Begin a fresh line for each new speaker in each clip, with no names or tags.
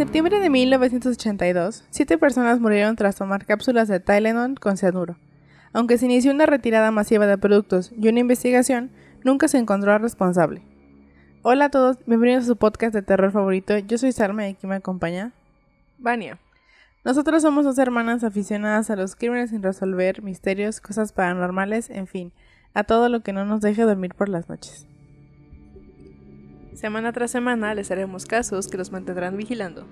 septiembre de 1982, siete personas murieron tras tomar cápsulas de Tylenol con cianuro. Aunque se inició una retirada masiva de productos y una investigación, nunca se encontró al responsable. Hola a todos, bienvenidos a su podcast de terror favorito. Yo soy Salma y aquí me acompaña
Vania.
Nosotros somos dos hermanas aficionadas a los crímenes sin resolver, misterios, cosas paranormales, en fin, a todo lo que no nos deje dormir por las noches.
Semana tras semana les haremos casos que los mantendrán vigilando.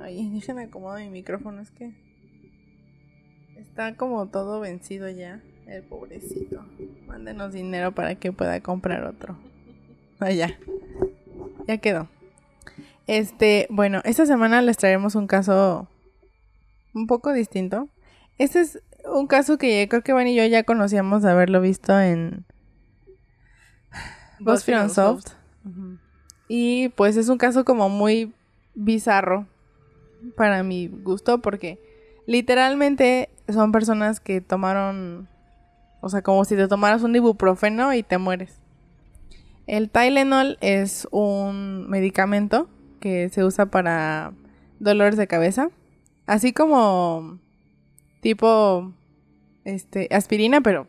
Ay, déjenme acomodar mi micrófono, es que está como todo vencido ya, el pobrecito. Mándenos dinero para que pueda comprar otro. Ya. Ya quedó. Este, bueno, esta semana les traeremos un caso un poco distinto. Este es un caso que creo que Van y yo ya conocíamos de haberlo visto en BuzzFeed Unsolved. Y pues es un caso como muy bizarro para mi gusto porque literalmente son personas que tomaron, o sea, como si te tomaras un ibuprofeno y te mueres. El Tylenol es un medicamento que se usa para dolores de cabeza, así como tipo este aspirina, pero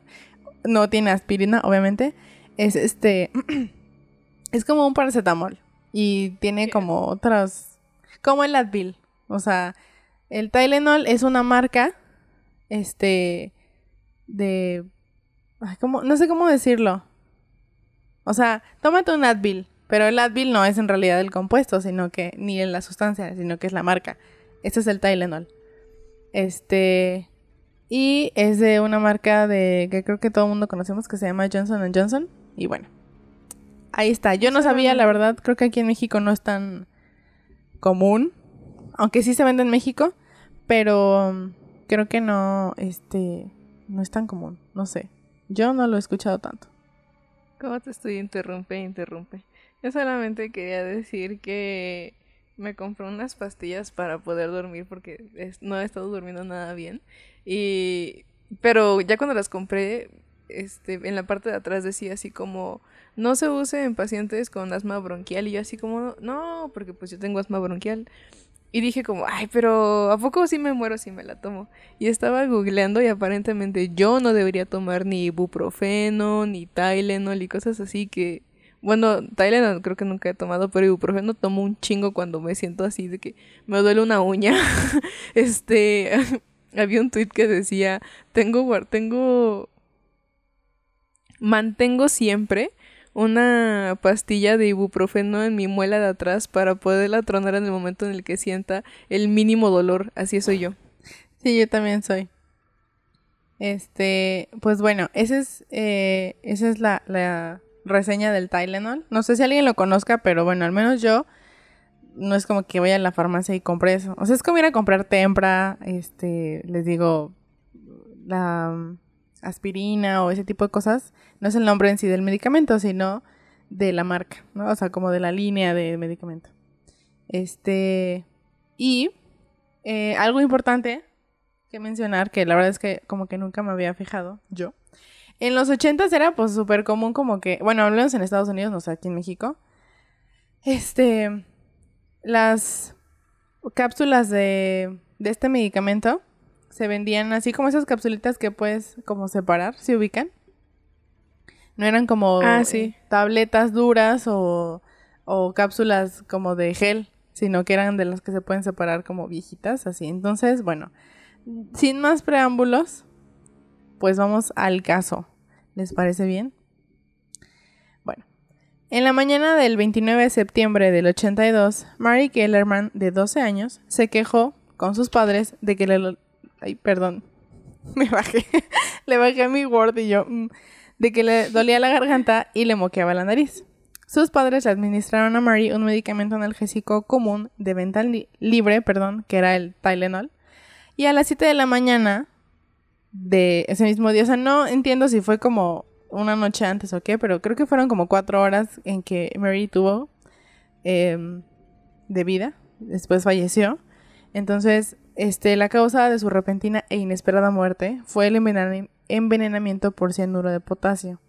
no tiene aspirina, obviamente. Es este es como un paracetamol y tiene como otras como el Advil, o sea, el Tylenol es una marca este de ay, ¿cómo? no sé cómo decirlo. O sea, tómate un Advil, pero el Advil no es en realidad el compuesto, sino que ni la sustancia, sino que es la marca. Este es el Tylenol. Este y es de una marca de que creo que todo el mundo conocemos que se llama Johnson Johnson y bueno, Ahí está. Yo no sabía, la verdad, creo que aquí en México no es tan común. Aunque sí se vende en México, pero um, creo que no, este, no es tan común. No sé. Yo no lo he escuchado tanto.
¿Cómo te estoy interrumpe, interrumpe? Yo solamente quería decir que me compré unas pastillas para poder dormir porque no he estado durmiendo nada bien. Y pero ya cuando las compré, este, en la parte de atrás decía así como no se use en pacientes con asma bronquial. Y yo así como, no, porque pues yo tengo asma bronquial. Y dije como, ay, pero ¿a poco sí me muero si me la tomo? Y estaba googleando y aparentemente yo no debería tomar ni ibuprofeno, ni Tylenol y cosas así que... Bueno, Tylenol creo que nunca he tomado, pero ibuprofeno tomo un chingo cuando me siento así de que me duele una uña. este... había un tweet que decía, tengo... tengo... Mantengo siempre una pastilla de ibuprofeno en mi muela de atrás para poderla tronar en el momento en el que sienta el mínimo dolor. Así soy yo.
Sí, yo también soy. Este, pues bueno, es, eh, esa es la, la reseña del Tylenol. No sé si alguien lo conozca, pero bueno, al menos yo no es como que vaya a la farmacia y compre eso. O sea, es como ir a comprar tempra, este, les digo, la aspirina o ese tipo de cosas, no es el nombre en sí del medicamento, sino de la marca, ¿no? O sea, como de la línea de medicamento. Este, y eh, algo importante que mencionar, que la verdad es que como que nunca me había fijado yo. En los ochentas era pues súper común como que, bueno, hablamos en Estados Unidos, no sé, aquí en México. Este, las cápsulas de, de este medicamento se vendían así como esas capsulitas que puedes como separar, ¿se ubican? No eran como
ah, sí.
tabletas duras o, o cápsulas como de gel, sino que eran de las que se pueden separar como viejitas, así. Entonces, bueno, sin más preámbulos, pues vamos al caso. ¿Les parece bien? Bueno, en la mañana del 29 de septiembre del 82, Mary Kellerman, de 12 años, se quejó con sus padres de que le Ay, perdón. Me bajé. le bajé mi Word y yo. Mm, de que le dolía la garganta y le moqueaba la nariz. Sus padres le administraron a Mary un medicamento analgésico común de venta libre, perdón, que era el Tylenol. Y a las 7 de la mañana de ese mismo día, o sea, no entiendo si fue como una noche antes o qué, pero creo que fueron como cuatro horas en que Mary tuvo em, de vida. Después falleció. Entonces, este, la causa de su repentina e inesperada muerte fue el envenenamiento por cianuro de potasio.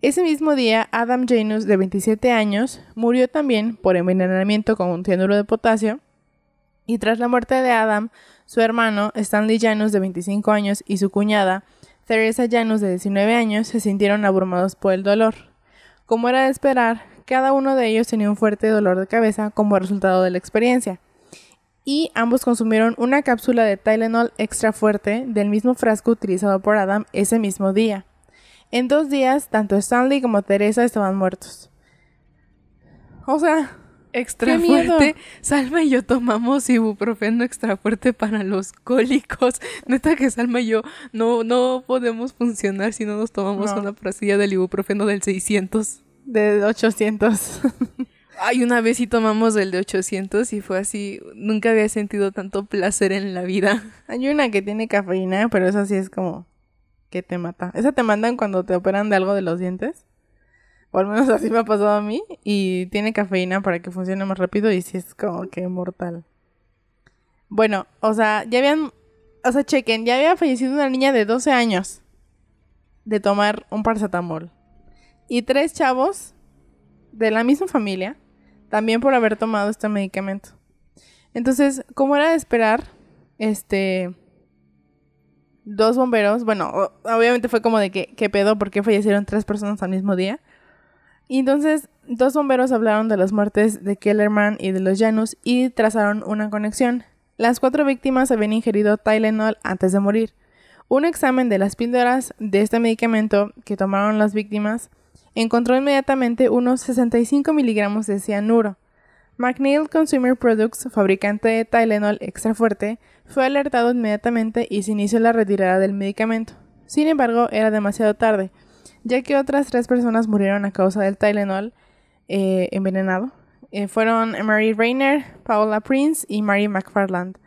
Ese mismo día, Adam Janus, de 27 años, murió también por envenenamiento con un cianuro de potasio. Y tras la muerte de Adam, su hermano, Stanley Janus, de 25 años, y su cuñada, Teresa Janus, de 19 años, se sintieron abrumados por el dolor. Como era de esperar, cada uno de ellos tenía un fuerte dolor de cabeza como resultado de la experiencia. Y ambos consumieron una cápsula de Tylenol extra fuerte del mismo frasco utilizado por Adam ese mismo día. En dos días, tanto Stanley como Teresa estaban muertos. O sea,
extra fuerte. Salma y yo tomamos ibuprofeno extra fuerte para los cólicos. Neta que Salma y yo no, no podemos funcionar si no nos tomamos una pasilla del ibuprofeno del 600.
De 800.
Ay, una vez sí tomamos el de 800 y fue así. Nunca había sentido tanto placer en la vida.
Hay una que tiene cafeína, pero eso sí es como que te mata. Esa te mandan cuando te operan de algo de los dientes. O al menos así me ha pasado a mí. Y tiene cafeína para que funcione más rápido y sí es como que mortal. Bueno, o sea, ya habían... O sea, chequen, ya había fallecido una niña de 12 años de tomar un paracetamol. Y tres chavos de la misma familia también por haber tomado este medicamento. Entonces, como era de esperar, este dos bomberos, bueno, obviamente fue como de que, ¿qué pedo? ¿Por qué fallecieron tres personas al mismo día? Y entonces, dos bomberos hablaron de las muertes de Kellerman y de los Janus y trazaron una conexión. Las cuatro víctimas habían ingerido Tylenol antes de morir. Un examen de las píldoras de este medicamento que tomaron las víctimas encontró inmediatamente unos 65 miligramos de cianuro. McNeil Consumer Products, fabricante de Tylenol extra fuerte, fue alertado inmediatamente y se inició la retirada del medicamento. Sin embargo, era demasiado tarde, ya que otras tres personas murieron a causa del Tylenol eh, envenenado. Eh, fueron Mary Rayner, Paula Prince y Mary McFarland.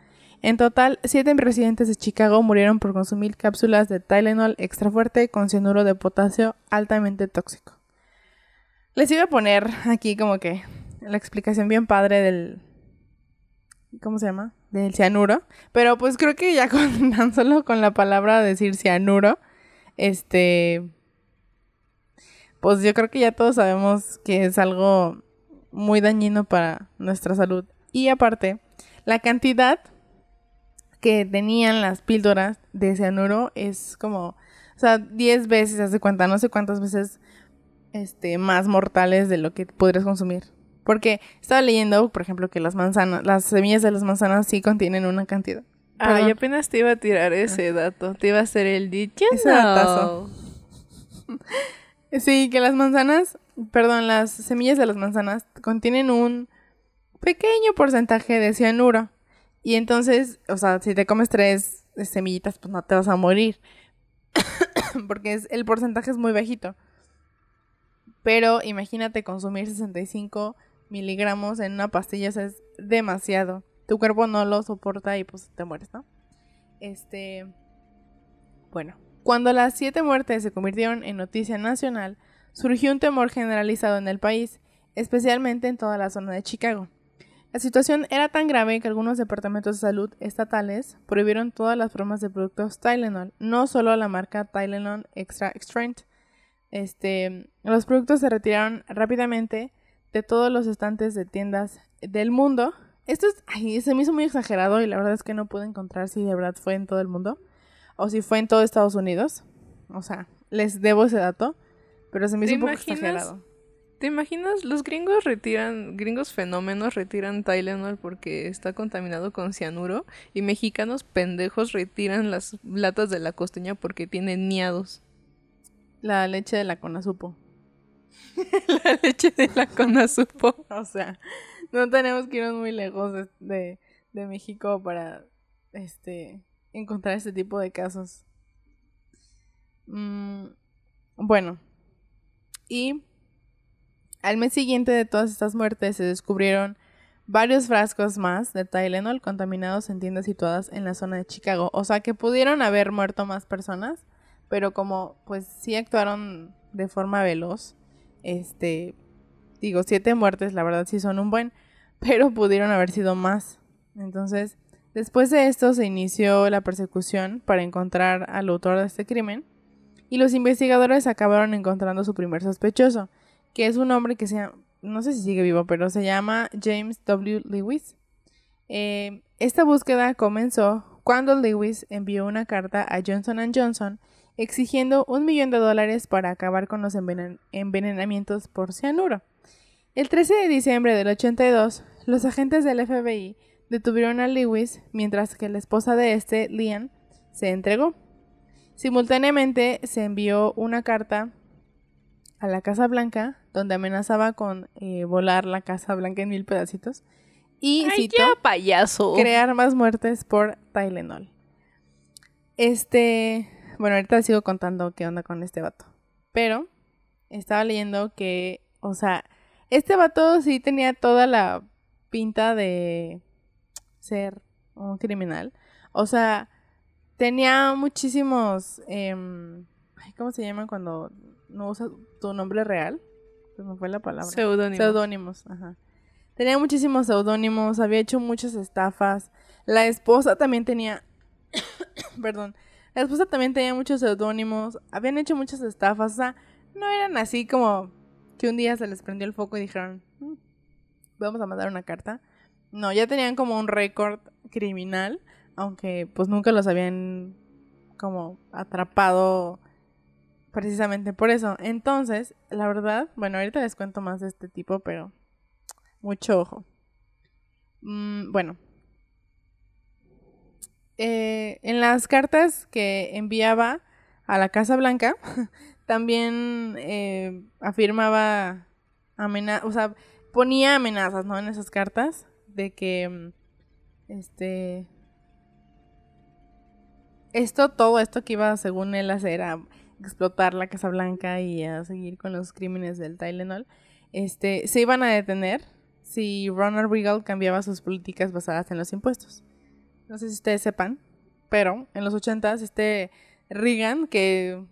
En total, siete residentes de Chicago murieron por consumir cápsulas de Tylenol extra fuerte con cianuro de potasio altamente tóxico. Les iba a poner aquí como que la explicación bien padre del... ¿Cómo se llama? Del cianuro. Pero pues creo que ya con tan solo con la palabra decir cianuro, este... Pues yo creo que ya todos sabemos que es algo muy dañino para nuestra salud. Y aparte, la cantidad que tenían las píldoras de cianuro es como, o sea, 10 veces, hace cuenta, no sé cuántas veces este, más mortales de lo que podrías consumir. Porque estaba leyendo, por ejemplo, que las manzanas, las semillas de las manzanas sí contienen una cantidad.
Ah, yo apenas te iba a tirar ese ah. dato. Te iba a hacer el dicho. Ese
sí, que las manzanas, perdón, las semillas de las manzanas contienen un pequeño porcentaje de cianuro. Y entonces, o sea, si te comes tres semillitas, pues no te vas a morir. Porque es, el porcentaje es muy bajito. Pero imagínate consumir 65 miligramos en una pastilla, o es demasiado. Tu cuerpo no lo soporta y pues te mueres, ¿no? Este. Bueno, cuando las siete muertes se convirtieron en noticia nacional, surgió un temor generalizado en el país, especialmente en toda la zona de Chicago. La situación era tan grave que algunos departamentos de salud estatales prohibieron todas las formas de productos Tylenol, no solo la marca Tylenol Extra Strength. Este, los productos se retiraron rápidamente de todos los estantes de tiendas del mundo. Esto es, ay, se me hizo muy exagerado y la verdad es que no pude encontrar si de verdad fue en todo el mundo o si fue en todo Estados Unidos. O sea, les debo ese dato, pero se me hizo un poco exagerado.
¿Te imaginas? Los gringos retiran, gringos fenómenos retiran Tylenol porque está contaminado con cianuro y mexicanos pendejos retiran las latas de la costeña porque tienen niados.
La leche de la conazupo.
la leche de la conazupo.
o sea, no tenemos que irnos muy lejos de, de, México para este encontrar este tipo de casos. Mm, bueno. Y al mes siguiente de todas estas muertes se descubrieron varios frascos más de Tylenol contaminados en tiendas situadas en la zona de Chicago. O sea que pudieron haber muerto más personas, pero como pues sí actuaron de forma veloz, este, digo, siete muertes, la verdad sí son un buen, pero pudieron haber sido más. Entonces, después de esto se inició la persecución para encontrar al autor de este crimen y los investigadores acabaron encontrando su primer sospechoso, que es un hombre que se llama, no sé si sigue vivo, pero se llama James W. Lewis. Eh, esta búsqueda comenzó cuando Lewis envió una carta a Johnson Johnson exigiendo un millón de dólares para acabar con los envenenamientos por cianuro. El 13 de diciembre del 82, los agentes del FBI detuvieron a Lewis mientras que la esposa de este, Lian, se entregó. Simultáneamente se envió una carta a la Casa Blanca donde amenazaba con eh, volar la Casa Blanca en mil pedacitos y
Ay, payaso.
crear más muertes por Tylenol. Este, bueno, ahorita sigo contando qué onda con este vato. Pero estaba leyendo que, o sea, este vato sí tenía toda la pinta de ser un criminal. O sea, tenía muchísimos, em, ¿cómo se llama cuando no usas tu nombre real? Se me fue la palabra.
Seudónimos.
Seudónimos, ajá. Tenía muchísimos seudónimos, había hecho muchas estafas. La esposa también tenía. Perdón. La esposa también tenía muchos seudónimos. Habían hecho muchas estafas. O sea, no eran así como que un día se les prendió el foco y dijeron: mm, Vamos a mandar una carta. No, ya tenían como un récord criminal. Aunque pues nunca los habían como atrapado precisamente por eso. Entonces, la verdad, bueno, ahorita les cuento más de este tipo, pero mucho ojo. Mm, bueno. Eh, en las cartas que enviaba a la Casa Blanca, también eh, afirmaba amenazas, o sea, ponía amenazas, ¿no? En esas cartas de que, mm, este, esto, todo esto que iba, según él, hacer, a explotar la Casa Blanca y a seguir con los crímenes del Tylenol, este, se iban a detener si Ronald Reagan cambiaba sus políticas basadas en los impuestos. No sé si ustedes sepan, pero en los 80 este Reagan que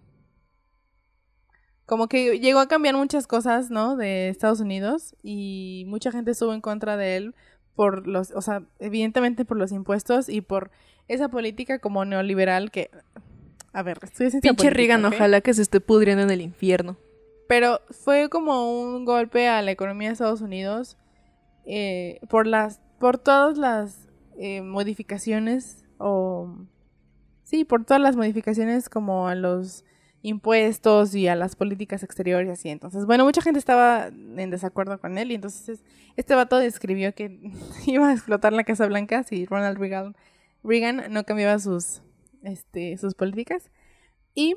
como que llegó a cambiar muchas cosas, ¿no? De Estados Unidos y mucha gente estuvo en contra de él por los, o sea, evidentemente por los impuestos y por esa política como neoliberal que, a ver, estoy
Pinche Reagan, ojalá que se esté pudriendo en el infierno.
Pero fue como un golpe a la economía de Estados Unidos eh, por las, por todas las eh, modificaciones o sí, por todas las modificaciones como a los impuestos y a las políticas exteriores y así. Entonces, bueno, mucha gente estaba en desacuerdo con él y entonces este vato describió que iba a explotar la Casa Blanca si Ronald Reagan, Reagan no cambiaba sus, este, sus políticas. Y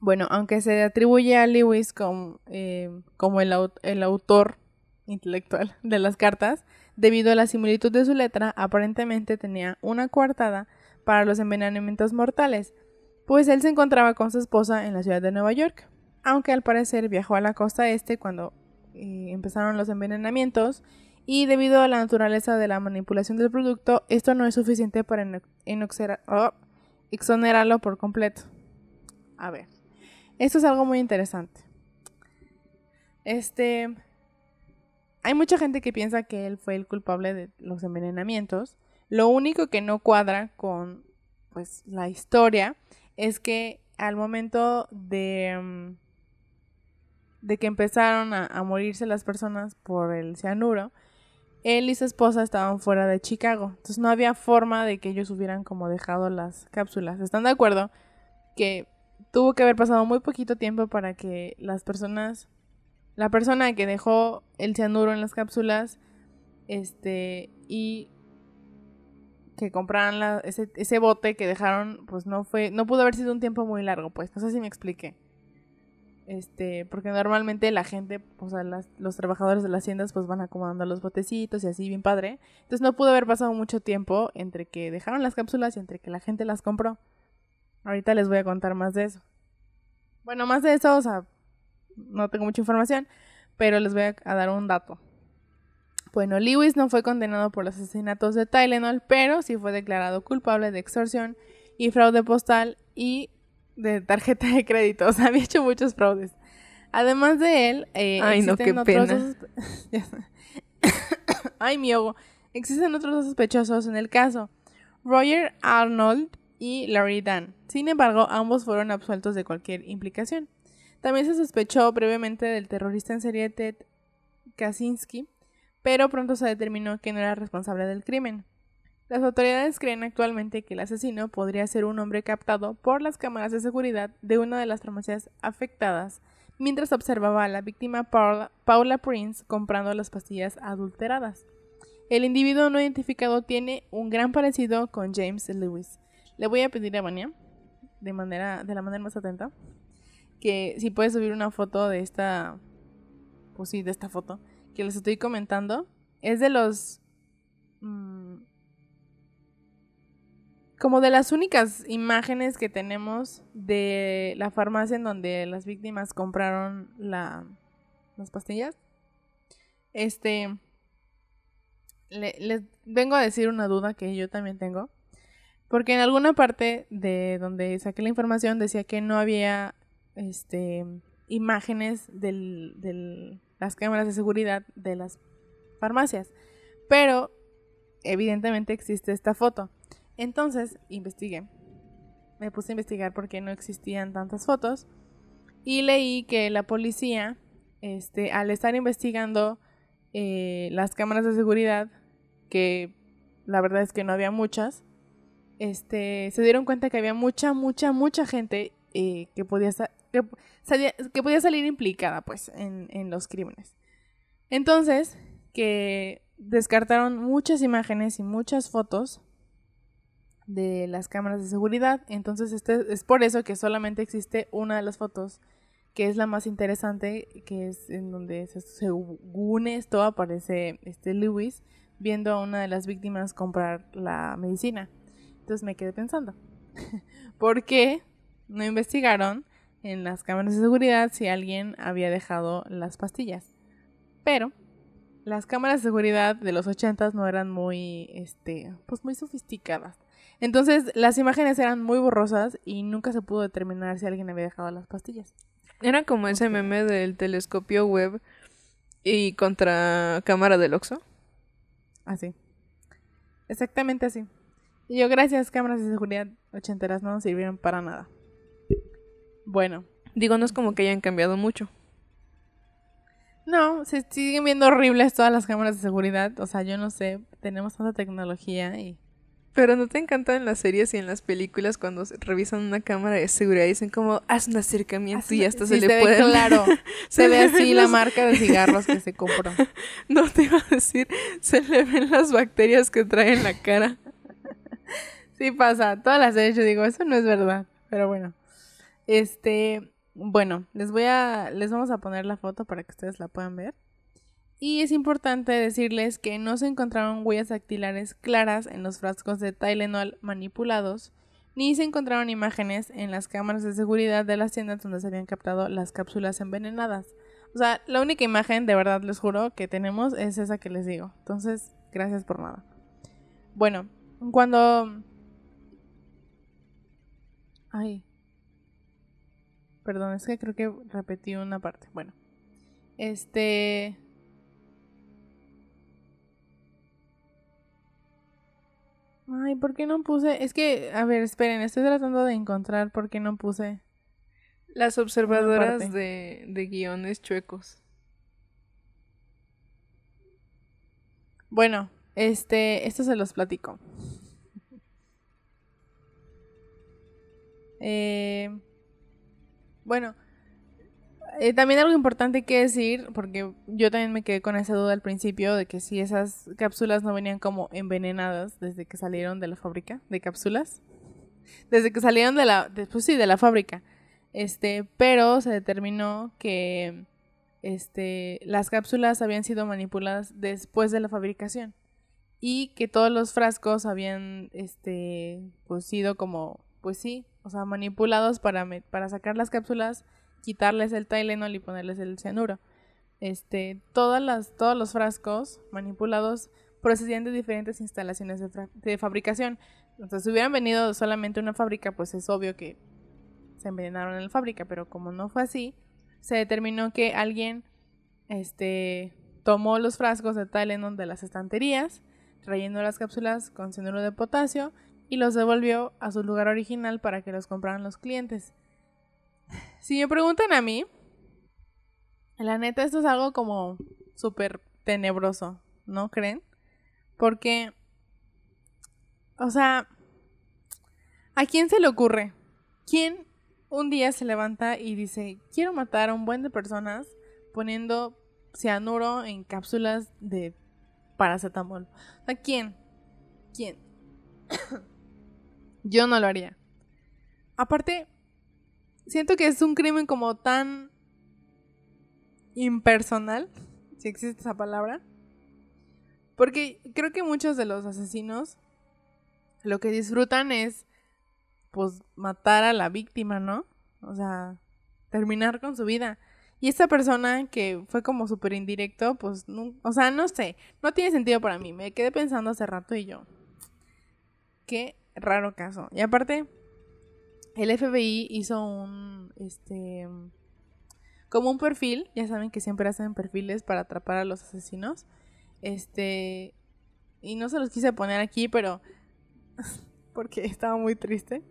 bueno, aunque se atribuye a Lewis como, eh, como el, el autor intelectual de las cartas, debido a la similitud de su letra, aparentemente tenía una coartada para los envenenamientos mortales, pues él se encontraba con su esposa en la ciudad de Nueva York, aunque al parecer viajó a la costa este cuando eh, empezaron los envenenamientos y debido a la naturaleza de la manipulación del producto, esto no es suficiente para oh, exonerarlo por completo. A ver, esto es algo muy interesante. Este, hay mucha gente que piensa que él fue el culpable de los envenenamientos. Lo único que no cuadra con pues la historia es que al momento de, mm, de que empezaron a, a, morirse las personas por el cianuro, él y su esposa estaban fuera de Chicago. Entonces no había forma de que ellos hubieran como dejado las cápsulas. ¿Están de acuerdo? Que tuvo que haber pasado muy poquito tiempo para que las personas la persona que dejó el cianuro en las cápsulas este y que compraran ese, ese, bote que dejaron pues no fue no pudo haber sido un tiempo muy largo pues no sé si me expliqué este porque normalmente la gente o sea los trabajadores de las tiendas pues van acomodando los botecitos y así bien padre. Entonces no pudo haber pasado mucho tiempo entre que dejaron las cápsulas y entre que la gente las compró. Ahorita les voy a contar más de eso. Bueno más de eso o sea no tengo mucha información, pero les voy a, dar un dato. Bueno, Lewis no fue condenado por los asesinatos de Tylenol, pero sí fue declarado culpable de extorsión y fraude postal y de tarjeta de crédito. O sea, había hecho muchos fraudes. Además de él, eh,
Ay, no, qué pena.
Ay, mi ojo. Existen otros sospechosos en el caso. Roger Arnold y Larry Dan. Sin embargo, ambos fueron absueltos de cualquier implicación. También se sospechó brevemente del terrorista en serie Ted Kaczynski, pero pronto se determinó que no era responsable del crimen. Las autoridades creen actualmente que el asesino podría ser un hombre captado por las cámaras de seguridad de una de las farmacias afectadas mientras observaba a la víctima Paula, Prince comprando las pastillas adulteradas. El individuo no identificado tiene un gran parecido con James Lewis. Le voy a pedir a Vania, de, manera, de la manera más atenta, que si puede subir una foto de esta, pues sí, de esta foto, que les estoy comentando. Es de los... Mm, como de las únicas imágenes que tenemos de la farmacia en donde las víctimas compraron la, las pastillas. Este, les vengo a decir una duda que yo también tengo. Porque en alguna parte de donde saqué la información decía que no había este, imágenes de las cámaras de seguridad de las farmacias. Pero evidentemente existe esta foto. Entonces, investigué. Me puse a investigar por qué no existían tantas fotos. Y leí que la policía, este, al estar investigando eh, las cámaras de seguridad, que la verdad es que no había muchas, este, se dieron cuenta que había mucha, mucha, mucha gente eh, que, podía que, que, podía salir implicada pues, en, en los crímenes. Entonces, que descartaron muchas imágenes y muchas fotos de las cámaras de seguridad. Entonces, este es por eso que solamente existe una de las fotos que es la más interesante, que es en donde según esto aparece este Lewis viendo a una de las víctimas comprar la medicina. Entonces me quedé pensando, ¿por qué no investigaron en las cámaras de seguridad si alguien había dejado las pastillas? Pero las cámaras de seguridad de los ochentas no eran muy, este, pues muy sofisticadas. Entonces las imágenes eran muy borrosas y nunca se pudo determinar si alguien había dejado las pastillas.
Era como ese meme del telescopio web y contra cámara del Oxo.
Así. Exactamente así. Y yo, gracias, cámaras de seguridad ochenteras no nos sirvieron para nada. Bueno.
Digo, no es como que hayan cambiado mucho.
No, se siguen viendo horribles todas las cámaras de seguridad. O sea, yo no sé, tenemos tanta tecnología y
pero ¿no te encantan en las series y en las películas cuando revisan una cámara de seguridad y dicen como, haz un acercamiento y hasta se, le puede...
claro, se, ve así la marca de cigarros que se compró.
No te iba a decir, se le ven las bacterias que trae en la cara.
sí pasa, todas las series yo digo, eso no es verdad, pero bueno. Este, bueno, les voy a, les vamos a poner la foto para que ustedes la puedan ver. Y es importante decirles que no se encontraron huellas dactilares claras en los frascos de Tylenol manipulados, ni se encontraron imágenes en las cámaras de seguridad de las tiendas donde se habían captado las cápsulas envenenadas. O sea, la única imagen, de verdad les juro, que tenemos es esa que les digo. Entonces, gracias por nada. Bueno, cuando... Ay. Perdón, es que creo que repetí una parte. Bueno. Este... Ay, ¿por qué no puse? Es que, a ver, esperen, estoy tratando de encontrar por qué no puse.
Las observadoras de, de guiones chuecos.
Bueno, este, esto se los platico. Eh, bueno, eh, también algo importante que decir, porque yo también me quedé con esa duda al principio de que si esas cápsulas no venían como envenenadas desde que salieron de la fábrica de cápsulas, desde que salieron de la, después sí, de la fábrica, este, pero se determinó que, este, las cápsulas habían sido manipuladas después de la fabricación y que todos los frascos habían, este, pues sido como, pues sí, o sea, manipulados para, para sacar las cápsulas quitarles el Tylenol y ponerles el cianuro. Este, todas las, todos los frascos manipulados procedían de diferentes instalaciones de, fabricación. Entonces, si hubieran venido solamente una fábrica, pues es obvio que se envenenaron en la fábrica, pero como no fue así, se determinó que alguien este, tomó los frascos de Tylenol de las estanterías, trayendo las cápsulas con cianuro de potasio y los devolvió a su lugar original para que los compraran los clientes. Si me preguntan a mí, la neta esto es algo como súper tenebroso, ¿no creen? Porque, o sea, ¿a quién se le ocurre? ¿Quién un día se levanta y dice, quiero matar a un buen de personas poniendo cianuro en cápsulas de paracetamol? ¿A quién? ¿Quién? Yo no lo haría. Aparte, siento que es un crimen como tan impersonal, si existe esa palabra. Porque creo que muchos de los asesinos lo que disfrutan es pues matar a la víctima, ¿no? O sea, terminar con su vida. Y esta persona que fue como súper indirecto, pues, no, o sea, no sé, no tiene sentido para mí. Me quedé pensando hace rato y yo, qué raro caso. Y aparte, el FBI hizo un, este, como un perfil, ya saben que siempre hacen perfiles para atrapar a los asesinos. Este, y no se los quise poner aquí, pero porque estaba muy triste.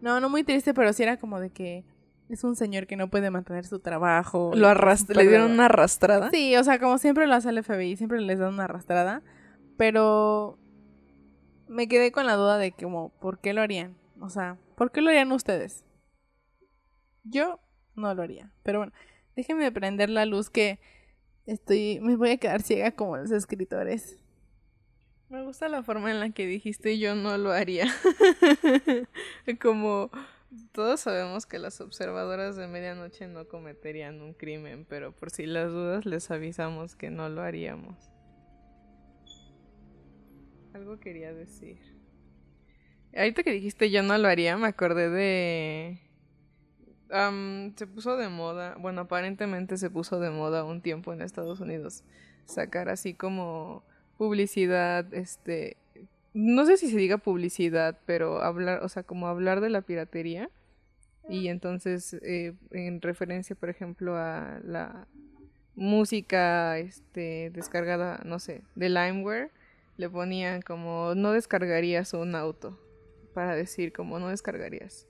No, no muy triste, pero sí era como de que es un señor que no puede mantener su trabajo.
Lo arrastra, le dieron una arrastrada.
Sí, o sea, como siempre lo hace el FBI, siempre les dan una arrastrada, pero me quedé con la duda de como, ¿por qué lo harían? O sea, ¿por qué lo harían ustedes? Yo no lo haría, pero bueno, déjenme prender la luz que estoy, me voy a quedar ciega como los escritores.
Me gusta la forma en la que dijiste yo no lo haría. Como todos sabemos que las observadoras de medianoche no cometerían un crimen, pero por si las dudas les avisamos que no lo haríamos. Algo quería decir. Ahorita que dijiste yo no lo haría, me acordé de... se puso de moda, bueno, aparentemente se puso de moda un tiempo en Estados Unidos sacar así como publicidad, este, no sé si se diga publicidad, pero hablar, o sea, como hablar de la piratería. Y entonces, eh, en referencia, por ejemplo, a la música este, descargada, no sé, de Limeware, le ponían como no descargarías un auto. Para decir como no descargarías.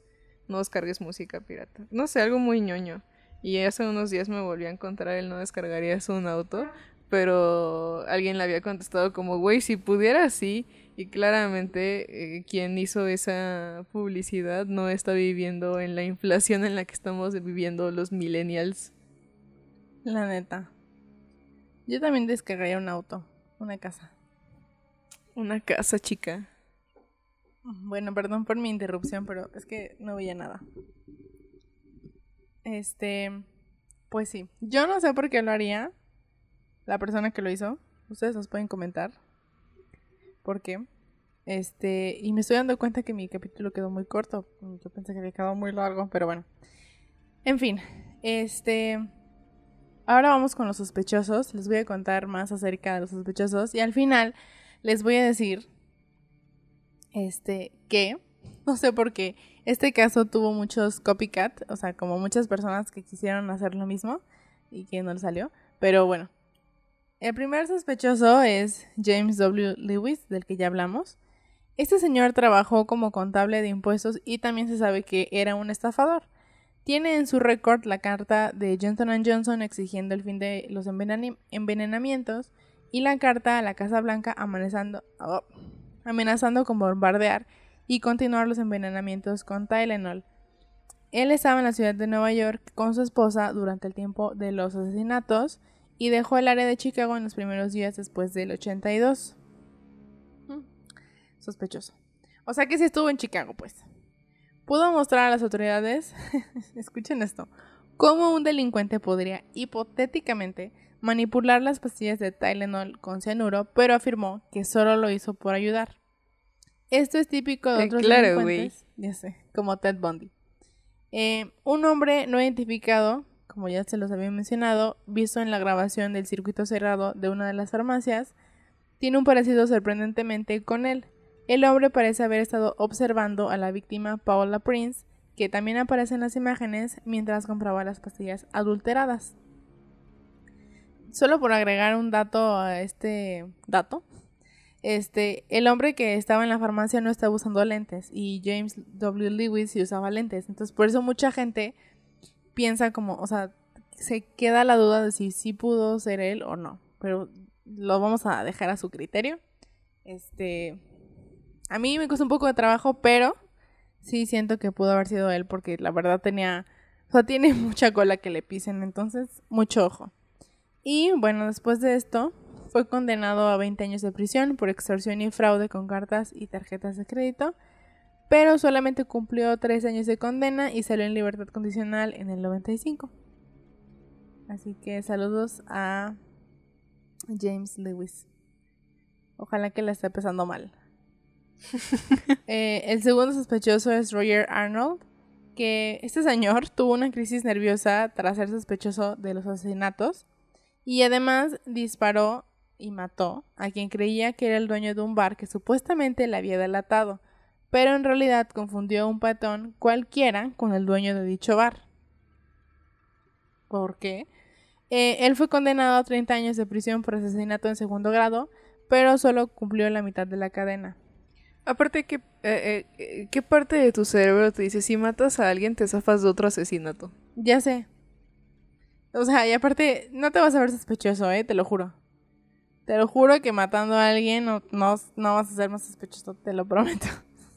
No descargues música pirata. No sé, algo muy ñoño. Y hace unos días me volví a encontrar el no descargarías un auto pero alguien le había contestado como, güey, si pudiera, sí. Y claramente eh, quien hizo esa publicidad no está viviendo en la inflación en la que estamos viviendo los millennials.
La neta. Yo también descargaría un auto, una casa.
Una casa, chica.
Bueno, perdón por mi interrupción, pero es que no veía nada. Este, pues sí. Yo no sé por qué lo haría la persona que lo hizo. Ustedes nos pueden comentar. ¿Por qué? Este, y me estoy dando cuenta que mi capítulo quedó muy corto. Yo pensé que había quedado muy largo, pero bueno. En fin, este. Ahora vamos con los sospechosos. Les voy a contar más acerca de los sospechosos. Y al final les voy a decir. Este, que. No sé por qué. Este caso tuvo muchos copycat. O sea, como muchas personas que quisieron hacer lo mismo. Y que no le salió. Pero bueno, el primer sospechoso es James W. Lewis, del que ya hablamos. Este señor trabajó como contable de impuestos y también se sabe que era un estafador. Tiene en su récord la carta de Johnson Johnson exigiendo el fin de los envenenamientos y la carta a la Casa Blanca amenazando, oh, amenazando con bombardear y continuar los envenenamientos con Tylenol. Él estaba en la ciudad de Nueva York con su esposa durante el tiempo de los asesinatos y dejó el área de Chicago en los primeros días después del 82. Mm, sospechoso. O sea que sí estuvo en Chicago, pues. Pudo mostrar a las autoridades, escuchen esto, cómo un delincuente podría hipotéticamente manipular las pastillas de Tylenol con cianuro, pero afirmó que solo lo hizo por ayudar. Esto es típico de eh, otros delincuentes, ya sé, como Ted Bundy. Eh, un hombre no identificado como ya se los había mencionado, visto en la grabación del circuito cerrado de una de las farmacias, tiene un parecido sorprendentemente con él. El hombre parece haber estado observando a la víctima Paula Prince, que también aparece en las imágenes mientras compraba las pastillas adulteradas. Solo por agregar un dato a este dato, este, el hombre que estaba en la farmacia no estaba usando lentes y James W. Lewis sí usaba lentes. Entonces, por eso mucha gente piensa como, o sea, se queda la duda de si sí pudo ser él o no. Pero lo vamos a dejar a su criterio. Este, a mí me costó un poco de trabajo, pero sí siento que pudo haber sido él porque la verdad tenía, o sea, tiene mucha cola que le pisen, entonces mucho ojo. Y bueno, después de esto, fue condenado a 20 años de prisión por extorsión y fraude con cartas y tarjetas de crédito, pero solamente cumplió 3 años de condena y salió en libertad condicional en el 95. Así que saludos a James Lewis. Ojalá que la esté pesando mal. Eh, el segundo sospechoso es Roger Arnold, que este señor tuvo una crisis nerviosa tras ser sospechoso de los asesinatos y además disparó y mató a quien creía que era el dueño de un bar que supuestamente le había delatado, pero en realidad confundió a un patón cualquiera con el dueño de dicho bar. ¿Por qué? Eh, él fue condenado a 30 años de prisión por asesinato en segundo grado, pero solo cumplió la mitad de la cadena.
Aparte, ¿qué, eh, eh, ¿qué parte de tu cerebro te dice si matas a alguien te zafas de otro asesinato?
Ya sé. O sea, y aparte, no te vas a ver sospechoso, ¿eh? Te lo juro. Te lo juro que matando a alguien no, no, vas a ser más sospechoso, te lo prometo.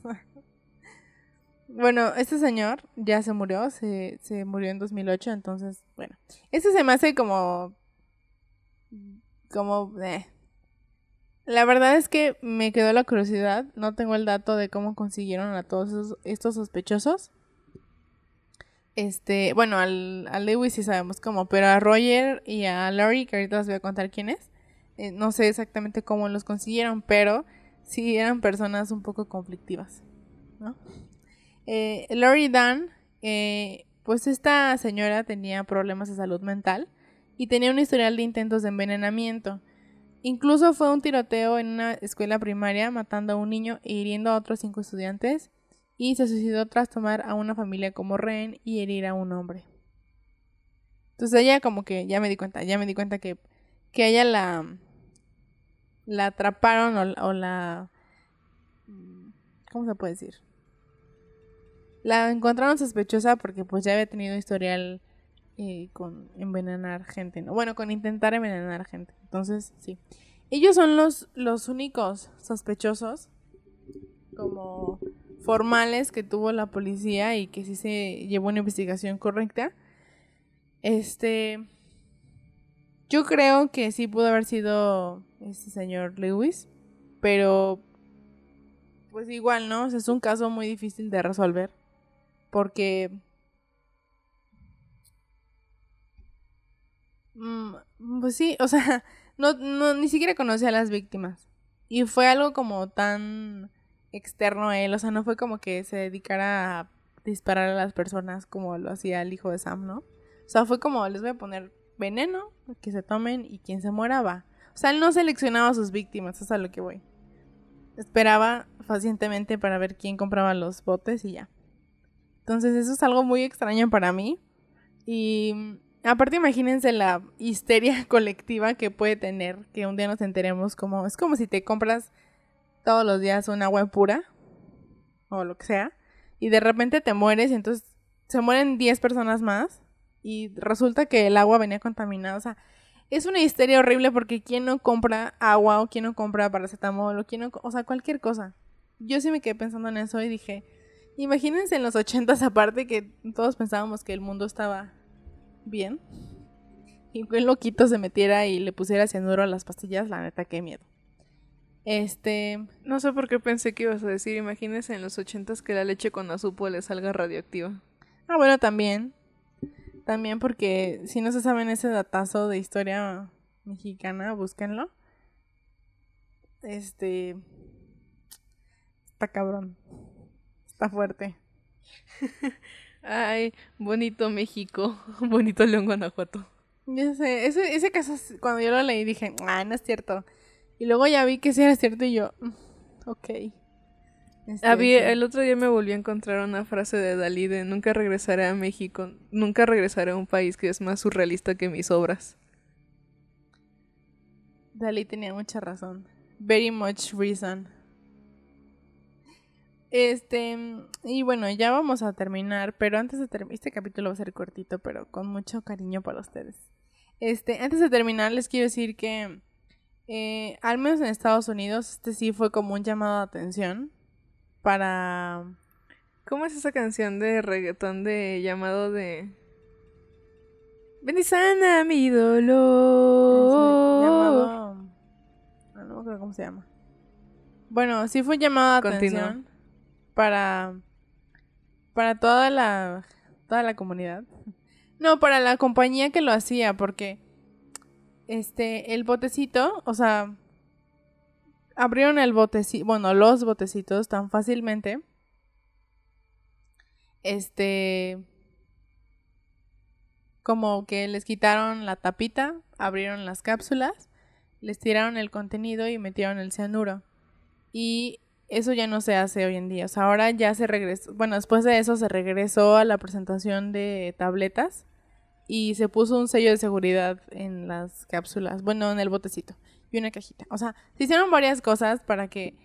bueno, este señor ya se murió, se, se murió en 2008, entonces, bueno. Este se me hace como... Como... Eh. La verdad es que me quedó la curiosidad, no tengo el dato de cómo consiguieron a todos estos sospechosos. Este, bueno, al, Lewis sí sabemos cómo, pero a Roger y a Larry, que ahorita les voy a contar quién es, eh, no sé exactamente cómo los consiguieron, pero sí eran personas un poco conflictivas, ¿no? Eh, Lori Dan, eh, pues esta señora tenía problemas de salud mental y tenía un historial de intentos de envenenamiento. Incluso fue un tiroteo en una escuela primaria matando a un niño e hiriendo a otros cinco estudiantes y se suicidó tras tomar a una familia como rehén y herir a un hombre. Entonces ella como que ya me di cuenta, ya me di cuenta que, que ella la, la atraparon o, la... ¿Cómo se puede decir? La encontraron sospechosa porque pues ya había tenido historial eh, con envenenar gente, ¿no? Bueno, con intentar envenenar gente. Entonces, sí. Ellos son los, los únicos sospechosos como formales que tuvo la policía y que sí se llevó una investigación correcta. Este... Yo creo que sí pudo haber sido este señor Lewis, pero pues igual, ¿no? es un caso muy difícil de resolver porque mm, pues sí, o sea, no, no ni siquiera conocía a las víctimas y fue algo como tan externo a él, o sea, no fue como que se dedicara a disparar a las personas como lo hacía el hijo de Sam, ¿no? O sea, fue como les voy a poner veneno, que se tomen y quien se muera va. O sea, él no seleccionaba a sus víctimas, eso es a lo que voy. Esperaba pacientemente para ver quién compraba los botes y ya. Entonces eso es algo muy extraño para mí. Y aparte imagínense la histeria colectiva que puede tener que un día nos enteremos como... Es como si te compras todos los días un agua pura o lo que sea y de repente te mueres y entonces se mueren 10 personas más y resulta que el agua venía contaminada. O sea, es una histeria horrible porque ¿quién no compra agua o quién no compra paracetamol o quién no... O sea, cualquier cosa. Yo sí me quedé pensando en eso y dije, imagínense en los ochentas aparte que todos pensábamos que el mundo estaba bien. Y que un loquito se metiera y le pusiera cianuro a las pastillas, la neta, qué miedo. Este...
No sé por qué pensé que ibas a decir, imagínense en los ochentas que la leche con azúcar le salga radioactiva.
Ah, bueno, también. También porque si no se saben ese datazo de historia mexicana, búsquenlo. Este. Está cabrón. Está fuerte.
Ay, bonito México. Bonito León, Guanajuato.
Ya sé, ese, ese caso, cuando yo lo leí dije, ah, no es cierto. Y luego ya vi que sí era cierto y yo, mm, ok.
Este, el otro día me volví a encontrar una frase de Dalí de nunca regresaré a México, nunca regresaré a un país que es más surrealista que mis obras.
Dalí tenía mucha razón. Very much reason. Este, y bueno, ya vamos a terminar, pero antes de terminar, este capítulo va a ser cortito, pero con mucho cariño para ustedes. Este, antes de terminar, les quiero decir que, eh, al menos en Estados Unidos, este sí fue como un llamado de atención para...
¿Cómo es esa canción de reggaetón de llamado de... Ven y sana mi dolor?
Llamado... No, no creo cómo se llama. Bueno, sí fue llamado de atención para para toda la toda la comunidad. No, para la compañía que lo hacía porque este el botecito, o sea, abrieron el botecito, bueno, los botecitos tan fácilmente. Este como que les quitaron la tapita, abrieron las cápsulas, les tiraron el contenido y metieron el cianuro. Y eso ya no se hace hoy en día. O sea, ahora ya se regresó. Bueno, después de eso se regresó a la presentación de tabletas y se puso un sello de seguridad en las cápsulas. Bueno, en el botecito y una cajita. O sea, se hicieron varias cosas para que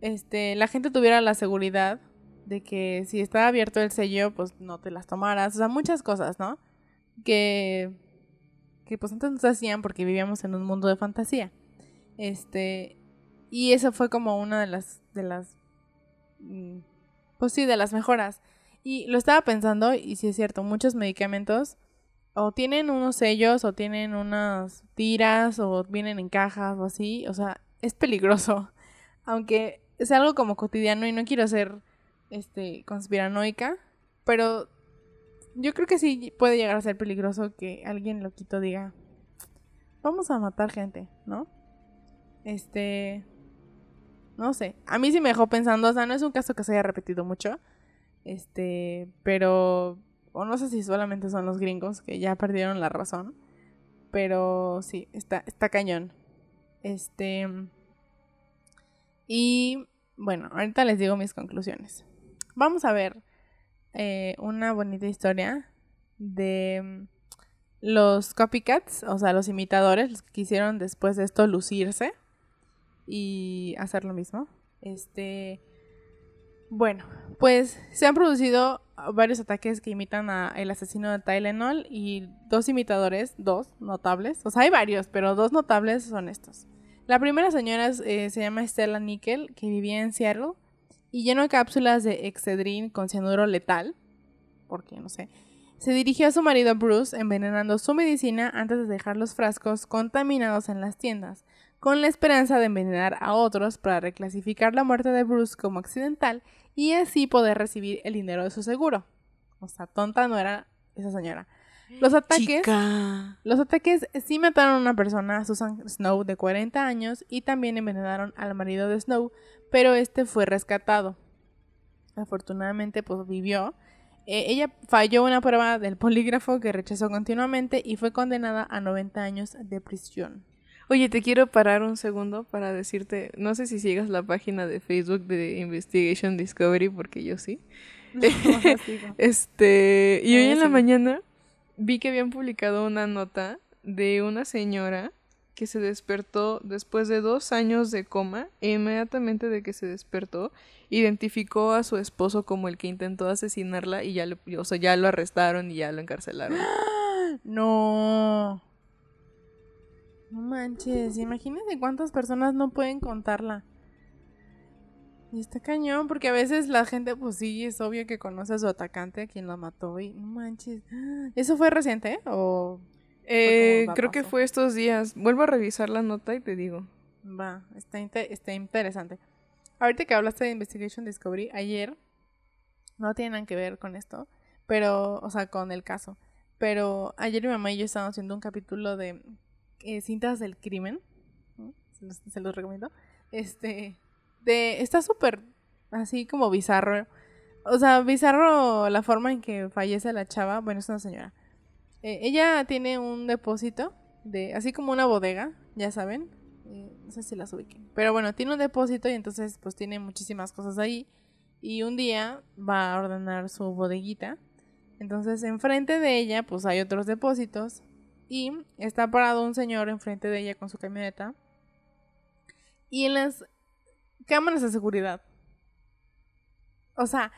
este, la gente tuviera la seguridad de que si estaba abierto el sello, pues no te las tomaras. O sea, muchas cosas, ¿no? Que, que pues antes no se hacían porque vivíamos en un mundo de fantasía. Este, y eso fue como una de las, de las, mm, pues sí, de las mejoras. Y lo estaba pensando, y sí es cierto, muchos medicamentos o tienen unos sellos, o tienen unas tiras, o vienen en cajas, o así. O sea, es peligroso. Aunque es algo como cotidiano y no quiero ser, este, conspiranoica, pero yo creo que sí puede llegar a ser peligroso que alguien loquito diga, vamos a matar gente, ¿no? Este, no sé. A mí sí me dejó pensando, o sea, no es un caso que se haya repetido mucho. Este, pero. O no sé si solamente son los gringos que ya perdieron la razón. Pero sí, está, está cañón. Este. Y bueno, ahorita les digo mis conclusiones. Vamos a ver eh, una bonita historia de los copycats, o sea, los imitadores, los que quisieron después de esto lucirse y hacer lo mismo. Este, bueno, pues se han producido varios ataques que imitan a el asesino de Tylenol y dos imitadores, dos notables, o sea, hay varios, pero dos notables son estos. La primera señora eh, se llama Stella Nickel, que vivía en Seattle y llenó de cápsulas de Excedrin con cianuro letal, porque no sé. Se dirigió a su marido Bruce envenenando su medicina antes de dejar los frascos contaminados en las tiendas con la esperanza de envenenar a otros para reclasificar la muerte de Bruce como accidental y así poder recibir el dinero de su seguro. O sea, tonta no era esa señora. Los ataques, los ataques sí mataron a una persona, Susan Snow, de 40 años, y también envenenaron al marido de Snow, pero este fue rescatado. Afortunadamente, pues vivió. Eh, ella falló una prueba del polígrafo que rechazó continuamente y fue condenada a 90 años de prisión.
Oye, te quiero parar un segundo para decirte, no sé si sigas la página de Facebook de Investigation Discovery, porque yo sí. este, y hoy en la mañana vi que habían publicado una nota de una señora que se despertó después de dos años de coma e inmediatamente de que se despertó identificó a su esposo como el que intentó asesinarla y ya lo, o sea, ya lo arrestaron y ya lo encarcelaron.
No. Manches, imagínense cuántas personas no pueden contarla. Y está cañón, porque a veces la gente, pues sí, es obvio que conoce a su atacante, a quien la mató, y no manches. ¿Eso fue reciente o...?
Eh, creo que fue estos días. Vuelvo a revisar la nota y te digo.
Va, está, está interesante. Ahorita que hablaste de Investigation Discovery, ayer, no tiene nada que ver con esto, pero, o sea, con el caso. Pero ayer mi mamá y yo estábamos haciendo un capítulo de eh, cintas del crimen. Se, los, recomiendo. Este. De. Está súper así como bizarro. O sea, bizarro la forma en que fallece la chava. Bueno, es una señora. Eh, ella tiene un depósito de. así como una bodega, ya saben. Eh, no sé si las ubiquen. Pero bueno, tiene un depósito y entonces pues tiene muchísimas cosas ahí. Y un día va a ordenar su bodeguita. Entonces enfrente de ella pues hay otros depósitos y está parado un señor enfrente de ella con su camioneta y en las cámaras de seguridad. O sea,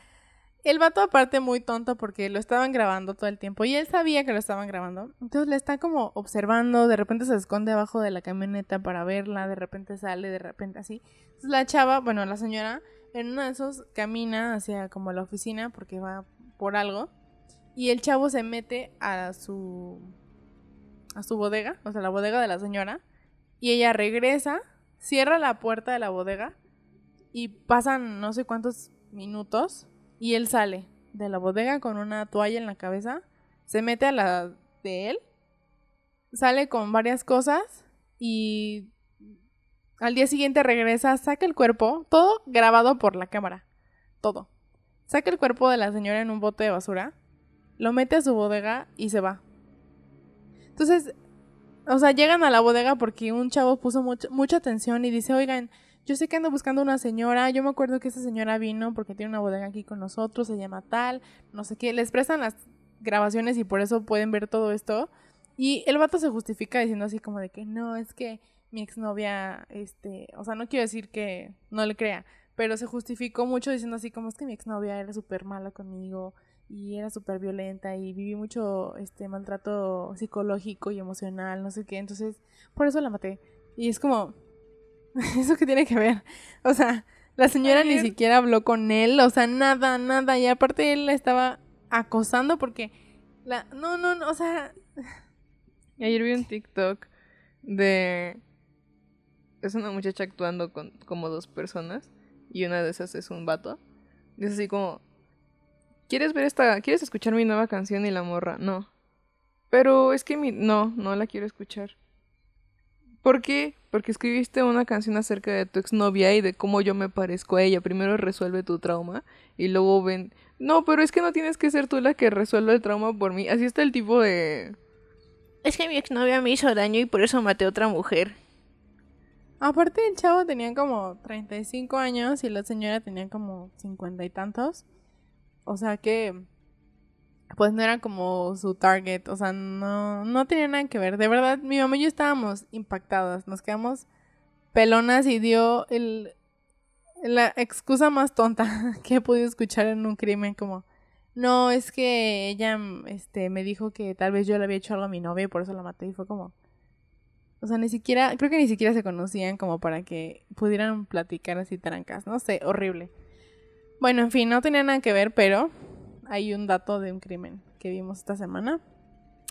el vato aparte muy tonto porque lo estaban grabando todo el tiempo y él sabía que lo estaban grabando. Entonces le está como observando, de repente se esconde abajo de la camioneta para verla, de repente sale, de repente así. Entonces la chava, bueno, la señora, en uno de esos camina hacia como la oficina porque va por algo y el chavo se mete a su a su bodega, o sea, la bodega de la señora y ella regresa, cierra la puerta de la bodega y pasan no sé cuántos minutos y él sale de la bodega con una toalla en la cabeza, se mete a la de él, sale con varias cosas y al día siguiente regresa, saca el cuerpo, todo grabado por la cámara, todo. Saca el cuerpo de la señora en un bote de basura, lo mete a su bodega y se va. Entonces, o sea, llegan a la bodega porque un chavo puso mucha atención y dice, oigan, yo sé que ando buscando una señora, yo me acuerdo que esa señora vino porque tiene una bodega aquí con nosotros, se llama tal, no sé qué, les prestan las grabaciones y por eso pueden ver todo esto. Y el vato se justifica diciendo así como de que no, es que mi exnovia, este, o sea, no quiero decir que no le crea, pero se justificó mucho diciendo así como es que mi exnovia era súper mala conmigo y era súper violenta y viví mucho este maltrato psicológico y emocional, no sé qué, entonces por eso la maté. Y es como, ¿Eso qué tiene que ver? O sea, la señora ni siquiera habló con él, o sea, nada, nada. Y aparte él la estaba acosando porque la... No, no, no, o sea...
Ayer vi un TikTok de... Es una muchacha actuando con como dos personas y una de esas es un vato. Y es así como... ¿Quieres ver esta... ¿Quieres escuchar mi nueva canción y la morra? No. Pero es que mi... No, no la quiero escuchar. ¿Por qué? Porque escribiste una canción acerca de tu exnovia y de cómo yo me parezco a ella. Primero resuelve tu trauma y luego ven... No, pero es que no tienes que ser tú la que resuelva el trauma por mí. Así está el tipo de... Es que mi exnovia me hizo daño y por eso maté a otra mujer.
Aparte el chavo tenía como 35 años y la señora tenía como 50 y tantos. O sea que pues no era como su target, o sea, no, no tenía nada que ver. De verdad, mi mamá y yo estábamos impactadas, nos quedamos pelonas y dio el, la excusa más tonta que he podido escuchar en un crimen, como, no, es que ella este, me dijo que tal vez yo le había hecho algo a mi novia y por eso la maté y fue como... O sea, ni siquiera, creo que ni siquiera se conocían como para que pudieran platicar así trancas, no sé, horrible. Bueno, en fin, no tenía nada que ver, pero hay un dato de un crimen que vimos esta semana.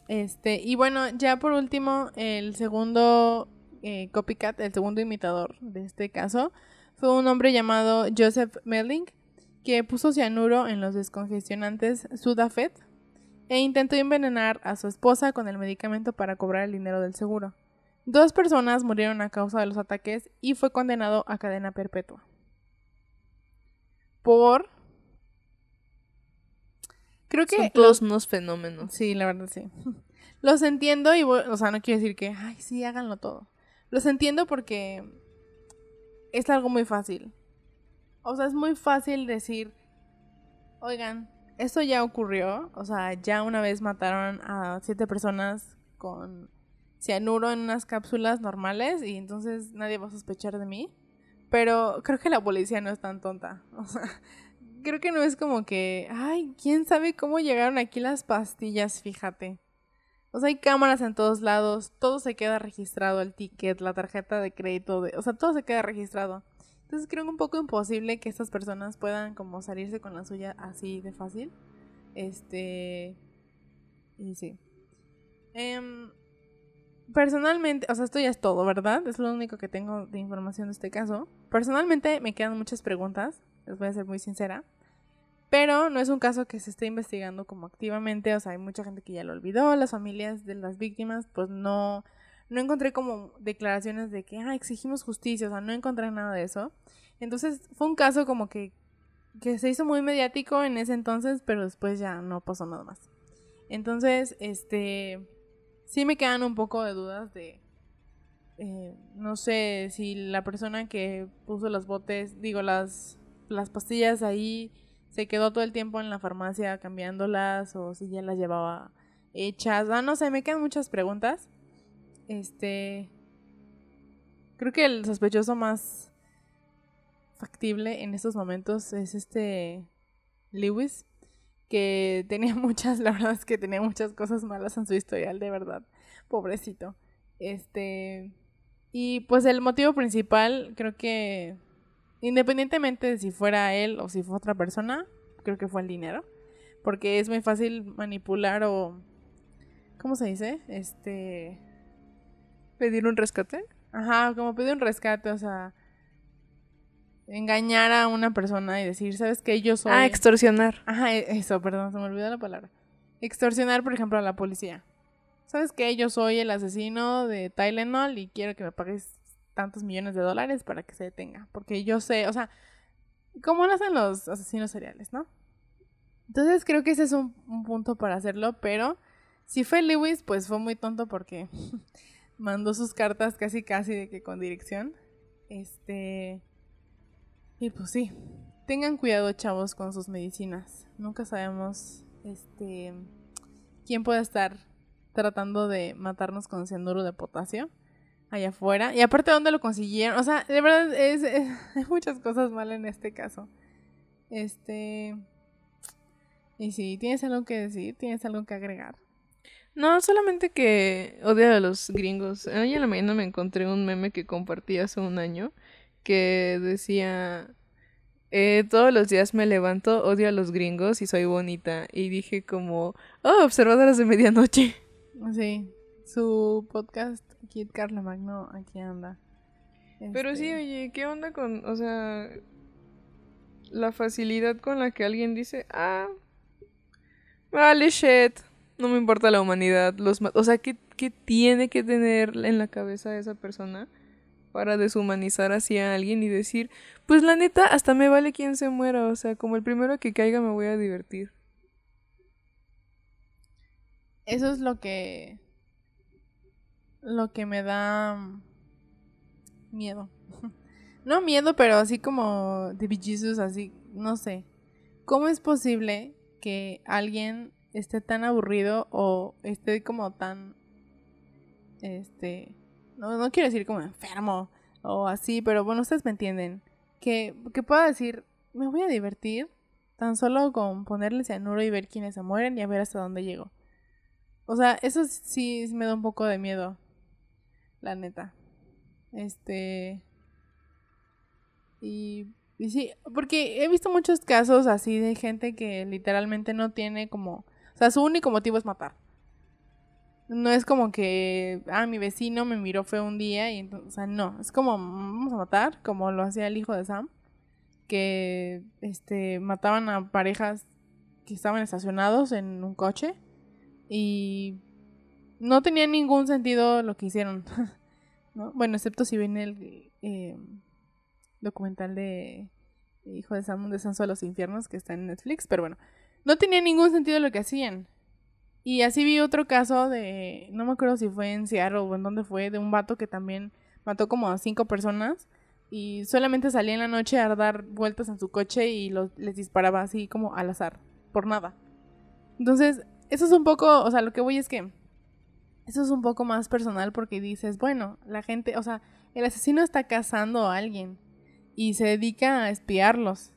Este, y bueno, ya por último, el segundo eh, copycat, el segundo imitador de este caso, fue un hombre llamado Joseph Melling, que puso cianuro en los descongestionantes Sudafed e intentó envenenar a su esposa con el medicamento para cobrar el dinero del seguro. Dos personas murieron a causa de los ataques y fue condenado a cadena perpetua. Por
Creo que... Son todos unos fenómenos.
Sí, la verdad sí. Los entiendo y, o sea, no quiero decir que, ay, sí, háganlo todo. Los entiendo porque es algo muy fácil. O sea, es muy fácil decir, oigan, esto ya ocurrió. O sea, ya una vez mataron a siete personas con cianuro en unas cápsulas normales y entonces nadie va a sospechar de mí. Pero creo que la policía no es tan tonta. O sea, creo que no es como que, ay, quién sabe cómo llegaron aquí las pastillas, fíjate. O sea, hay cámaras en todos lados, todo se queda registrado, el ticket, la tarjeta de crédito, o sea, todo se queda registrado. Entonces creo que un poco imposible que estas personas puedan como salirse con la suya así de fácil. Este... Y sí. Em, personalmente, o sea, esto ya es todo, ¿verdad? Es lo único que tengo de información de este caso. Personalmente me quedan muchas preguntas les voy a ser muy sincera. Pero no es un caso que se esté investigando como activamente, o sea, hay mucha gente que ya lo olvidó, las familias de las víctimas, pues no, no encontré como declaraciones de que, ah, exigimos justicia, o sea, no encontré nada de eso. Entonces fue un caso como que, que se hizo muy mediático en ese entonces, pero después ya no pasó nada más. Entonces, este, sí me quedan un poco de dudas de, eh, no sé si la persona que puso los botes, digo, las las pastillas ahí se quedó todo el tiempo en la farmacia cambiándolas o si ya las llevaba hechas. Ah, no sé, me quedan muchas preguntas. Este creo que el sospechoso más factible en estos momentos es este Lewis, que tenía muchas, la verdad es que tenía muchas cosas malas en su historial, de verdad. Pobrecito. Este. Y pues el motivo principal, creo que. Independientemente de si fuera él o si fue otra persona, creo que fue el dinero. Porque es muy fácil manipular o. ¿Cómo se dice? Este.
¿Pedir un rescate?
Ajá, como pedir un rescate, o sea engañar a una persona y decir, ¿sabes qué? Yo soy...
Ah, extorsionar.
Ajá, e-, eso, perdón, se me olvidó la palabra. Extorsionar, por ejemplo, a la policía. ¿Sabes qué? Yo soy el asesino de Tylenol y quiero que me pagues tantos millones de dólares para que se detenga. Porque yo sé, o sea, ¿cómo lo hacen los asesinos seriales, no? Entonces creo que ese es un, un punto para hacerlo, pero si fue Lewis, pues fue muy tonto porque mandó sus cartas casi casi de que con dirección. Este y pues sí, tengan cuidado chavos con sus medicinas. Nunca sabemos este quién puede estar tratando de matarnos con cianuro de potasio allá afuera. Y aparte, ¿dónde lo consiguieron? O sea, de verdad, es, hay muchas cosas mal en este caso. Este... Y si ¿tienes algo que decir? ¿Tienes algo que agregar?
No, solamente que odio a los gringos. Hoy en la mañana me encontré un meme que compartí hace un año que decía, eh, todos los días me levanto, odio a los gringos y soy bonita. Y dije como, oh, observadoras de medianoche.
Sí, su podcast, Kid Carla Magno, aquí anda.
Pero sí, este oye, ¿qué onda con, o sea, la facilidad con la que alguien dice, ah, vale, shit, no me importa la humanidad, los o sea, ¿qué, ¿qué tiene que tener en la cabeza esa persona? para deshumanizar así a alguien y decir, pues la neta, hasta me vale quien se muera, o sea, como el primero que caiga me voy a divertir.
Eso es lo que lo que me da miedo. no miedo, pero así como de Jesus, así, no sé. ¿Cómo es posible que alguien esté tan aburrido o esté como tan este no, no quiero decir como enfermo o así, pero bueno, ustedes me entienden. Que, que pueda decir, me voy a divertir tan solo con ponerle cianuro y ver quiénes se mueren y a ver hasta dónde llego. O sea, eso sí me da un poco de miedo, la neta. Este... Y, y sí, porque he visto muchos casos así de gente que literalmente no tiene como... O sea, su único motivo es matar. No es como que, ah, mi vecino me miró fue un día y entonces, o sea, no, es como, vamos a matar, como lo hacía el hijo de Sam, que, este, mataban a parejas que estaban estacionados en un coche y no tenía ningún sentido lo que hicieron, ¿no? Bueno, excepto si ven el eh, documental de Hijo de Sam, de Sanso de los Infiernos, que está en Netflix, pero bueno, no tenía ningún sentido lo que hacían. Y así vi otro caso de, no me acuerdo si fue en Seattle o en dónde fue, de un vato que también mató como a cinco personas y solamente salía en la noche a dar vueltas en su coche y los, les disparaba así como al azar, por nada. Entonces, eso es un poco, o sea, lo que voy es que eso es un poco más personal porque dices, bueno, la gente, o sea, el asesino está cazando a alguien y se dedica a espiarlos.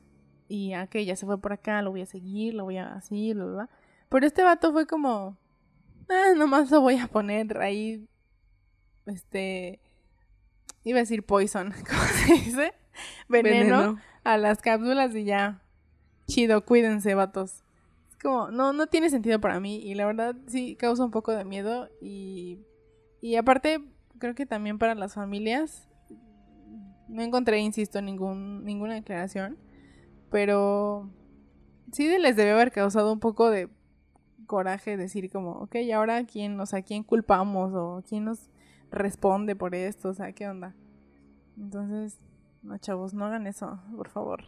Y a que ya se fue por acá, lo voy a seguir, lo voy a así, bla, bla. Pero este vato fue como, ah, nomás lo voy a poner ahí, este, iba a decir poison, ¿cómo se dice? Veneno, a las cápsulas y ya, chido, cuídense, vatos. No, no tiene sentido para mí y la verdad sí causa un poco de miedo y, y aparte creo que también para las familias, no encontré, insisto, ningún, ninguna declaración, pero sí les debe haber causado un poco de coraje decir como, ok, ahora quién, o sea, quién culpamos o quién nos responde por esto, o sea, ¿qué onda? Entonces, no, chavos, no hagan eso, por favor.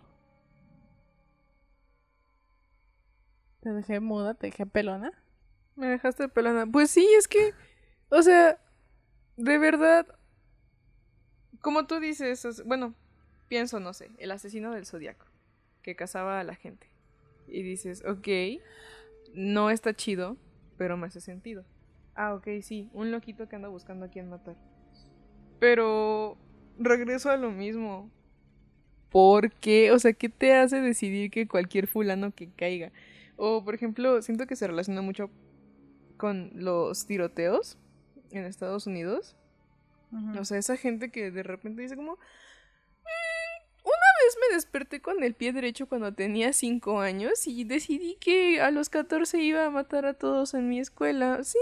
Te dejé muda, te dejé pelona.
Me dejaste pelona. Pues sí, es que, o sea, de verdad, como tú dices, bueno, pienso, no sé, el asesino del zodiaco, que cazaba a la gente. Y dices, ok, no está chido, pero me hace sentido. Ah, ok, sí, un loquito que anda buscando a quien matar. Pero regreso a lo mismo. ¿Por qué? O sea, ¿qué te hace decidir que cualquier fulano que caiga? O, por ejemplo, siento que se relaciona mucho con los tiroteos en Estados Unidos. O sea, esa gente que de repente dice como... "Mm, Una vez me desperté con el pie derecho cuando tenía 5 años y decidí que a los 14 iba a matar a todos en mi escuela. Sí.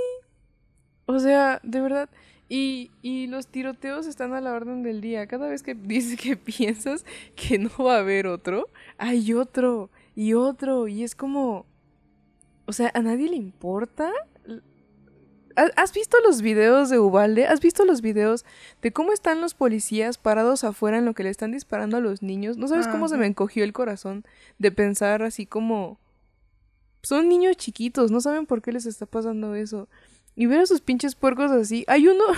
O sea, de verdad. Y, y los tiroteos están a la orden del día. Cada vez que dices que piensas que no va a haber otro, hay otro y otro. Y es como... O sea, ¿a nadie le importa? ¿Ha- ¿Has visto los videos de Ubalde? ¿Has visto los videos de cómo están los policías parados afuera en lo que le están disparando a los niños? ¿No sabes cómo se me encogió el corazón de pensar así como... Son niños chiquitos, no saben por qué les está pasando eso. Y ver a sus pinches puercos así. Hay uno...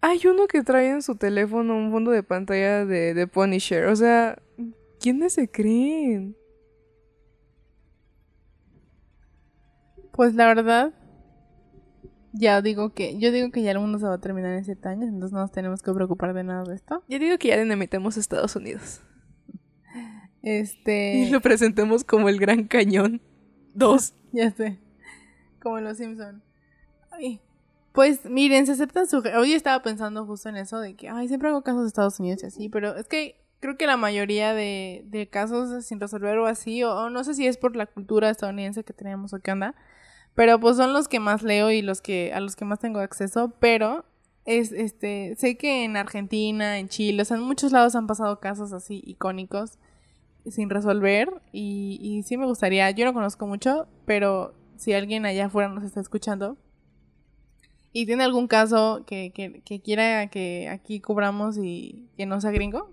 Hay uno que trae en su teléfono un fondo de pantalla de, de Punisher. O sea, ¿quiénes se creen?
Pues la verdad, ya digo que, yo digo que ya el mundo se va a terminar en siete años, entonces no nos tenemos que preocupar de nada de esto.
Yo digo que ya dinamitemos a Estados Unidos.
Este,
Y lo presentemos como el Gran Cañón. Dos.
ya sé, como los Simpson. Ay, Pues miren, se aceptan su... Hoy estaba pensando justo en eso de que, ay, siempre hago casos de Estados Unidos y así, pero es que creo que la mayoría de, de casos sin resolver o así, o, o no sé si es por la cultura estadounidense que tenemos o qué onda, pero pues son los que más leo y los que a los que más tengo acceso, pero es este sé que en Argentina, en Chile, o sea, en muchos lados han pasado casos así icónicos sin resolver y, y sí me gustaría, yo no conozco mucho, pero si alguien allá afuera nos está escuchando y tiene algún caso que, que, que quiera que aquí cubramos y que no sea gringo,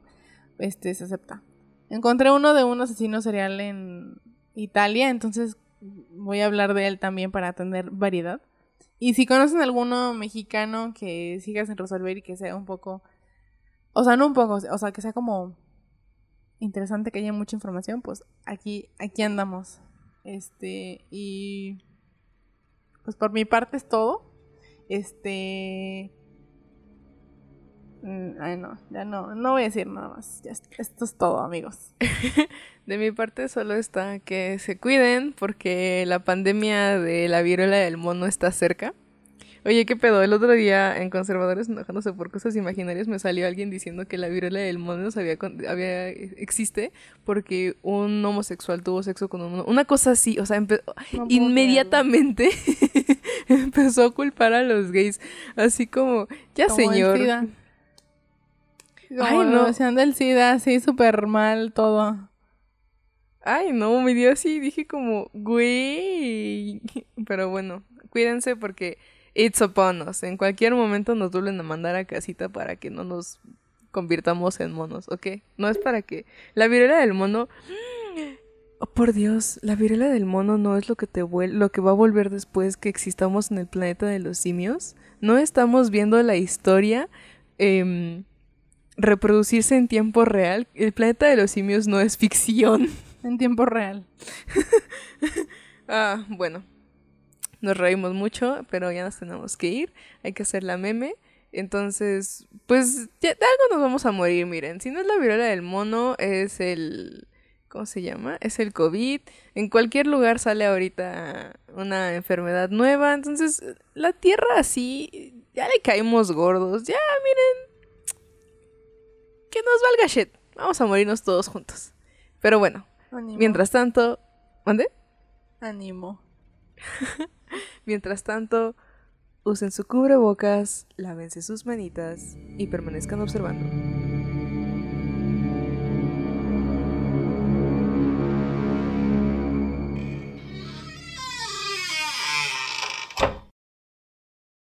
este se acepta. Encontré uno de un asesino serial en Italia, entonces voy a hablar de él también para tener variedad. Y si conocen alguno mexicano que siga sin resolver y que sea un poco, o sea, no un poco, o sea, que sea como interesante, que haya mucha información, pues aquí, aquí andamos. Este, y pues por mi parte es todo. Este, ay no, ya no, no voy a decir nada más. Ya, esto es todo, amigos.
De mi parte solo está que se cuiden porque la pandemia de la viruela del mono está cerca. Oye, ¿qué pedo? El otro día en Conservadores enojándose por cosas imaginarias me salió alguien diciendo que la viruela del mono sabía con- había, existe porque un homosexual tuvo sexo con un mono. Una cosa así, o sea,
No
inmediatamente empezó a culpar a los gays. Así como, ya
Como
señor.
Como
Ay, no.
versión del SIDA, así súper mal todo.
Ay, no, me dio así, dije como, güey. Pero bueno, cuídense porque it's upon us. En cualquier momento nos vuelven a mandar a casita para que no nos convirtamos en monos, ¿ok? No es para que... La viruela del mono... Oh, por Dios, la viruela del mono no es lo que te vuel- lo que va a volver después que existamos en el planeta de los simios. No estamos viendo la historia em, reproducirse en tiempo real. El planeta de los simios no es ficción.
En tiempo real.
Ah, bueno. Nos reímos mucho, pero ya nos tenemos que ir. Hay que hacer la meme. Entonces, pues ya de algo nos vamos a morir, miren. Si no es la viruela del mono, es el... ¿Cómo se llama? Es el COVID. En cualquier lugar sale ahorita una enfermedad nueva. Entonces, la tierra así, ya le caímos gordos. Ya, miren. Que nos valga shit. Vamos a morirnos todos juntos. Pero bueno, mientras tanto... ¿Mande?
Ánimo.
Mientras tanto, usen su cubrebocas, lávense sus manitas y permanezcan observando.